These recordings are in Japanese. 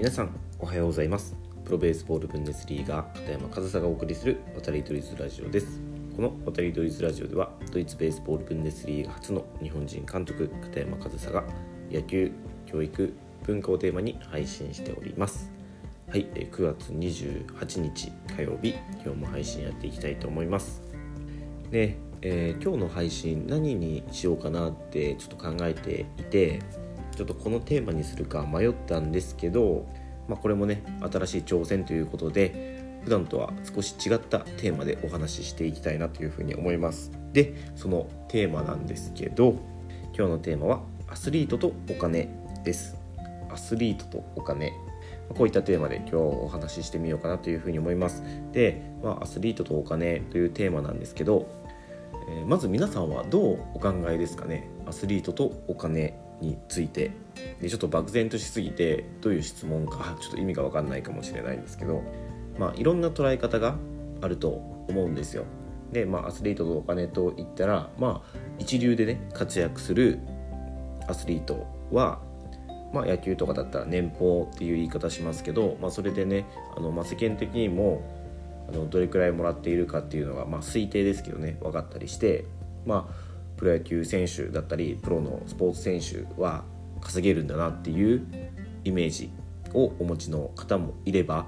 皆さんおはようございます。プロベースボールブンデスリーガー片山和沙がお送りする渡りドリズラジオです。この渡りドリズラジオではドイツベースボールブンデスリーガ初の日本人監督片山和沙が野球教育文化をテーマに配信しております。はい9月28日火曜日今日も配信やっていきたいと思います。で、えー、今日の配信何にしようかなってちょっと考えていてちょっとこのテーマにするか迷ったんですけど、まあ、これもね新しい挑戦ということで普段とは少し違ったテーマでお話ししていきたいなというふうに思います。でそのテーマなんですけど今日のテーマはアスリートとお金です。アスリートとお金。こういったテーマで今日お話ししてみようかなというふうに思います。で、まあ、アスリートとお金というテーマなんですけど、え、まず皆さんはどうお考えですかね？アスリートとお金。についてでちょっと漠然としすぎてどういう質問かちょっと意味が分かんないかもしれないんですけど、まあ、いろんな捉え方があると思うんですよ。で、まあ、アスリートとお金といったら、まあ、一流でね活躍するアスリートは、まあ、野球とかだったら年俸っていう言い方しますけど、まあ、それでねあの、まあ、世間的にもあのどれくらいもらっているかっていうのが、まあ、推定ですけどね分かったりして、まあ、プロ野球選手だったりプロのスポーツ選手は稼げるんだなっていうイメージをお持ちの方もいれば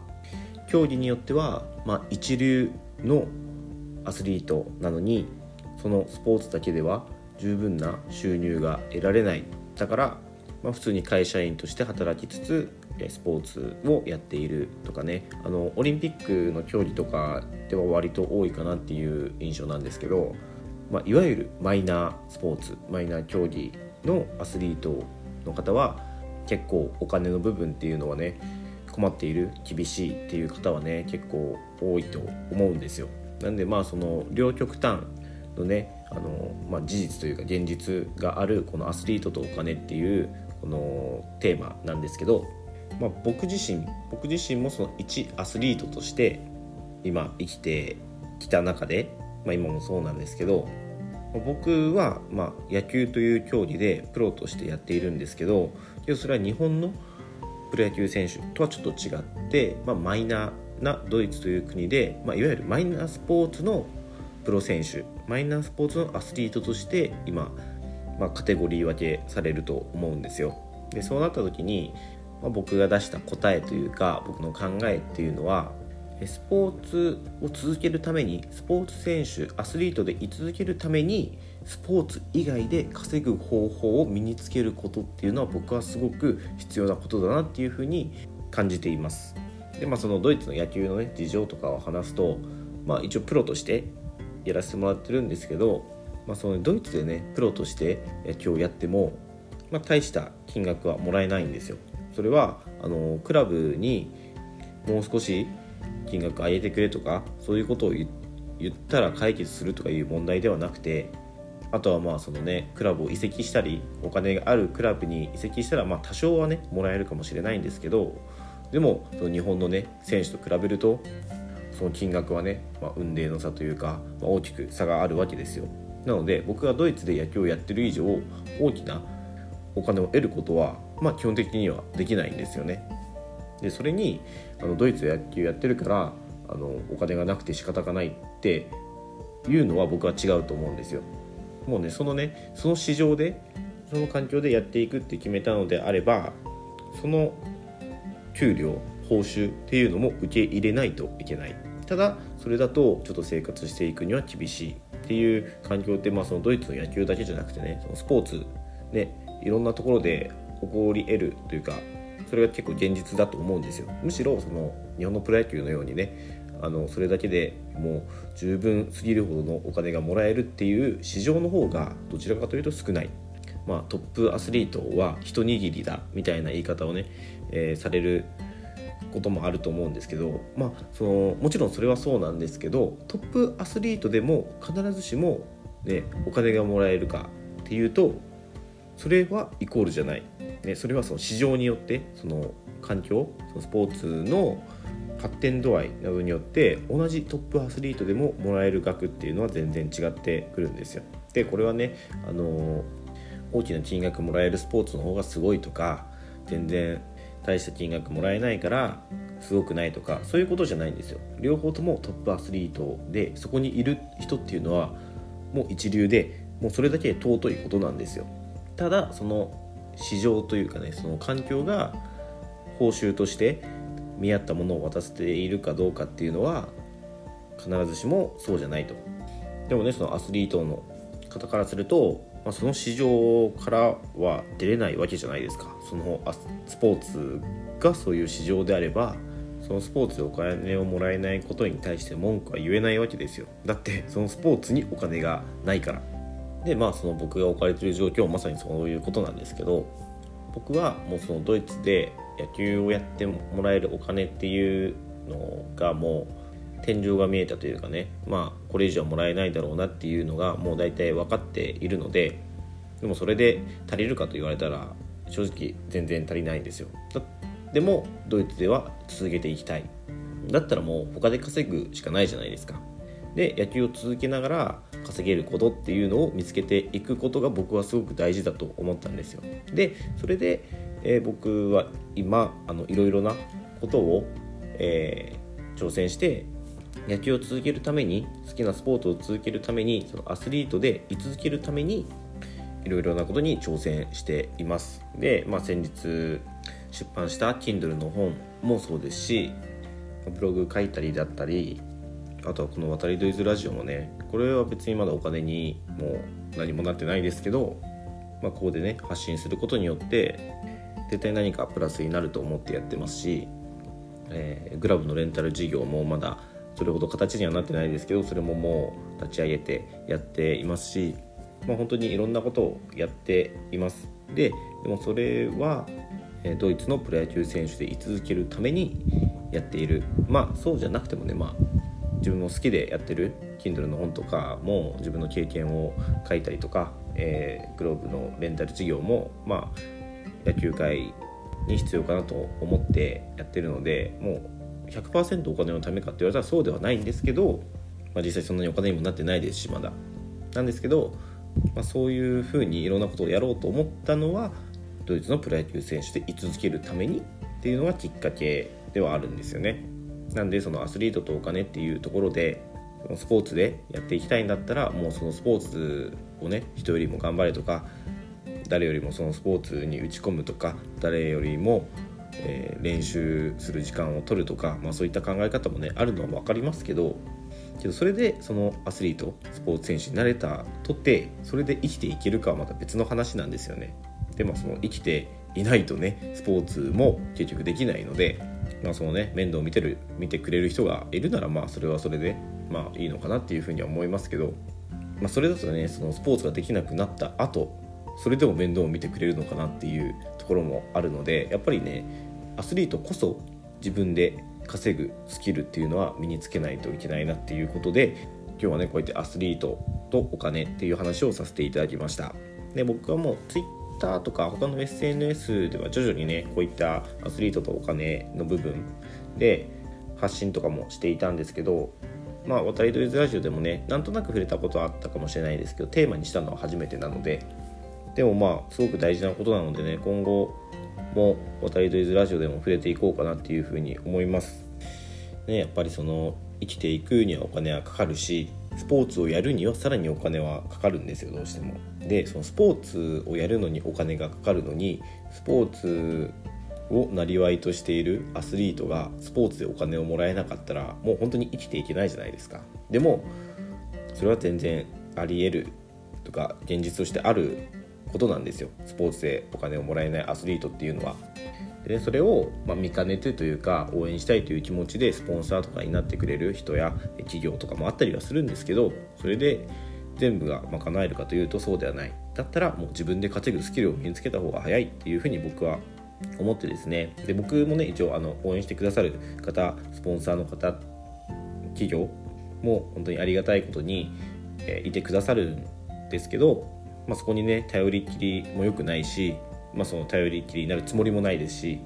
競技によっては、まあ、一流のアスリートなのにそのスポーツだけでは十分な収入が得られないだから、まあ、普通に会社員として働きつつスポーツをやっているとかね。あのオリンピックの競技とかでは割と多いかなっていう印象なんですけどまあ、いわゆるマイナースポーツマイナー競技のアスリートの方は結構お金の部分っていうのはね困っている厳しいっていう方はね結構多いと思うんですよ。なんでまあその両極端のねあの、まあ、事実というか現実があるこのアスリートとお金っていうこのテーマなんですけど、まあ、僕自身僕自身もその一アスリートとして今生きてきた中で、まあ、今もそうなんですけど僕は、まあ、野球という競技でプロとしてやっているんですけどそれは日本のプロ野球選手とはちょっと違って、まあ、マイナーなドイツという国で、まあ、いわゆるマイナースポーツのプロ選手マイナースポーツのアスリートとして今、まあ、カテゴリー分けされると思うんですよ。でそうなった時に、まあ、僕が出した答えというか僕の考えっていうのはスポーツを続けるためにスポーツ選手アスリートで居続けるためにスポーツ以外で稼ぐ方法を身につけることっていうのは僕はすごく必要なことだなっていうふうに感じています。でまあそのドイツの野球のね事情とかを話すと、まあ、一応プロとしてやらせてもらってるんですけど、まあ、そのドイツでねプロとして野球をやっても、まあ、大した金額はもらえないんですよ。それはあのクラブにもう少し金額上げてくれとかそういうことを言ったら解決するとかいう問題ではなくてあとはまあそのねクラブを移籍したりお金があるクラブに移籍したらまあ多少はねもらえるかもしれないんですけどでもその日本のね選手と比べるとその金額はね、まあ、運命の差というか、まあ、大きく差があるわけですよ。なので僕がドイツで野球をやってる以上大きなお金を得ることは、まあ、基本的にはできないんですよね。でそれにあのドイツで野球やってるからあのお金がなくて仕方がないっていうのは僕は違うと思うんですよ。もうねそのねその市場でその環境でやっていくって決めたのであればその給料報酬っていうのも受け入れないといけないただそれだとちょっと生活していくには厳しいっていう環境って、まあ、そのドイツの野球だけじゃなくてねそのスポーツねいろんなところで起こり得るというかそれが結構現実だと思うんですよ。むしろその日本のプロ野球のようにねあのそれだけでもう十分すぎるほどのお金がもらえるっていう市場の方がどちらかというと少ない、まあ、トップアスリートは一握りだみたいな言い方をね、えー、されることもあると思うんですけど、まあ、そのもちろんそれはそうなんですけどトップアスリートでも必ずしも、ね、お金がもらえるかっていうとそれはイコールじゃない。ね、それはその市場によってその環境そのスポーツの発展度合いなどによって同じトップアスリートでももらえる額っていうのは全然違ってくるんですよ。でこれはねあの大きな金額もらえるスポーツの方がすごいとか全然大した金額もらえないからすごくないとかそういうことじゃないんですよ。両方ともトップアスリートでそこにいる人っていうのはもう一流でもうそれだけ尊いことなんですよ。ただその市場というかねその環境が報酬として見合ったものを渡せているかどうかっていうのは必ずしもそうじゃないと。でもねそのアスリートの方からすると、まあ、その市場からは出れないわけじゃないですか。そのスポーツがそういう市場であればそのスポーツでお金をもらえないことに対して文句は言えないわけですよ。だってそのスポーツにお金がないから。でまあその僕が置かれてる状況はまさにそういうことなんですけど僕はもうそのドイツで野球をやってもらえるお金っていうのがもう天井が見えたというかねまあこれ以上もらえないだろうなっていうのがもう大体分かっているのででもそれで足りるかと言われたら正直全然足りないんですよ。でもドイツでは続けていきたい。だったらもう他で稼ぐしかないじゃないですか。で野球を続けながら稼げることっていうのを見つけていくことが僕はすごく大事だと思ったんですよ。でそれで、えー、僕は今あのいろいろなことを、えー、挑戦して野球を続けるために好きなスポーツを続けるためにそのアスリートで居続けるためにいろいろなことに挑戦しています。で、まあ、先日出版した Kindle の本もそうですしブログ書いたりだったりあとはこの「渡りドイズラジオ」もねこれは別にまだお金にもう何もなってないですけど、まあ、ここでね発信することによって絶対何かプラスになると思ってやってますし、えー、グラブのレンタル事業もまだそれほど形にはなってないですけどそれももう立ち上げてやっていますし、まあ、本当にいろんなことをやっています。ででもそれはドイツのプロ野球選手で居続けるためにやっている。まあそうじゃなくてもねまあ自分の好きでやってる Kindle の本とかも自分の経験を書いたりとか、えー、グローブのレンタル事業もまあ野球界に必要かなと思ってやってるのでもう100%お金のためかって言われたらそうではないんですけど、まあ、実際そんなにお金にもなってないですしまだなんですけど、まあ、そういうふうにいろんなことをやろうと思ったのはドイツのプロ野球選手で居続けるためにっていうのがきっかけではあるんですよね。なんでそのアスリートとお金っていうところでスポーツでやっていきたいんだったらもうそのスポーツをね人よりも頑張れとか誰よりもそのスポーツに打ち込むとか誰よりも、えー、練習する時間を取るとか、まあ、そういった考え方もねあるのは分かりますけどけどそれでそのアスリートスポーツ選手になれたとってそれで生きていけるかはまた別の話なんですよね。でもその生きていないとねスポーツも結局できないのでまあ、そのね面倒を見てる見てくれる人がいるならまあそれはそれでまあいいのかなっていうふうには思いますけど、まあ、それだとねそのスポーツができなくなった後それでも面倒を見てくれるのかなっていうところもあるのでやっぱりねアスリートこそ自分で稼ぐスキルっていうのは身につけないといけないなっていうことで今日はねこうやってアスリートとお金っていう話をさせていただきました。で僕はもう Twitter とか他の SNS では徐々にねこういったアスリートとお金の部分で発信とかもしていたんですけどまあ渡り鳥ラジオでもねなんとなく触れたことはあったかもしれないですけどテーマにしたのは初めてなのででもまあすごく大事なことなのでね今後も渡り鳥ラジオでも触れていこうかなっていうふうに思います。ね、やっぱりその生きていくにはお金はかかるしスポーツをやるにはさらにお金はかかるんですよどうしても。でそのスポーツをやるのにお金がかかるのにスポーツをなりわいとしているアスリートがスポーツでお金をもらえなかったらもう本当に生きていけないじゃないですか。でもそれは全然ありえるとか現実としてあることなんですよスポーツでお金をもらえないアスリートっていうのは。で、ね、それを、ま見かねてというか応援したいという気持ちでスポンサーとかになってくれる人や企業とかもあったりはするんですけどそれで全部が賄えるかというとそうではない。だったらもう自分で稼ぐスキルを身につけた方が早いっていうふうに僕は思ってですね。で僕もね一応あの応援してくださる方スポンサーの方企業も本当にありがたいことに、え、いてくださるんですけど、まあ、そこにね頼りきりも良くないしまあ、その頼りきりになるつもりもないですし、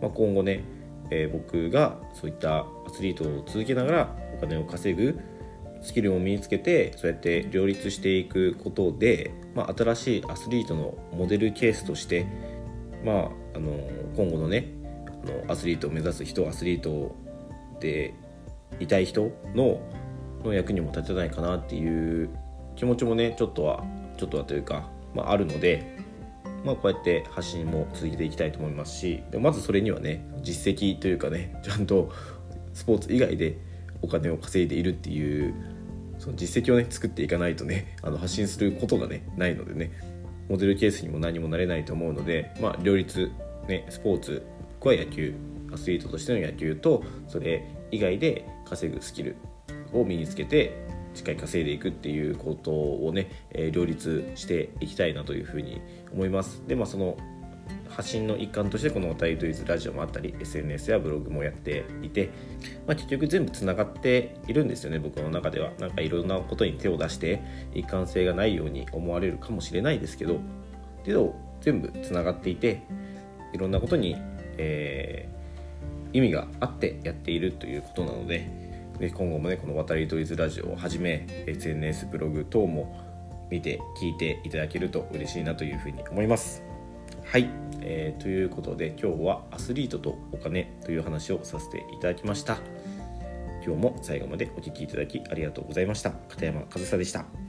まあ、今後ね、えー、僕がそういったアスリートを続けながらお金を稼ぐスキルを身につけてそうやって両立していくことで、まあ、新しいアスリートのモデルケースとして、まあ、あの今後のねあのアスリートを目指す人アスリートでいたい人のの役にも立てないかなっていう気持ちもねちょっとはちょっとはというか、まあ、あるので、まあ、こうやって発信も続けていきたいと思いますしでまずそれにはね実績というかねちゃんとスポーツ以外でお金を稼いでいるっていうその実績をね作っていかないとねあの発信することがねないのでねモデルケースにも何もなれないと思うので、まあ、両立、ね、スポーツは野球アスリートとしての野球とそれ以外で稼ぐスキルを身につけてしっかり稼いでいくっていうことをね、え、両立していきたいなというふうに思います。でまあその発信の一環としてこの「おたりといずラジオ」もあったり SNS やブログもやっていて、まあ、結局全部つながっているんですよね僕の中ではなんかいろんなことに手を出して一貫性がないように思われるかもしれないですけどけど全部つながっていていろんなことに、えー、意味があってやっているということなのでで今後もねこの「渡り鳥ズラジオ」をはじめ SNS ブログ等も見て聞いていただけると嬉しいなというふうに思います。はい、えー、ということで今日はアスリートとお金という話をさせていただきました。今日も最後までお聴きいただきありがとうございました。片山和沙でした。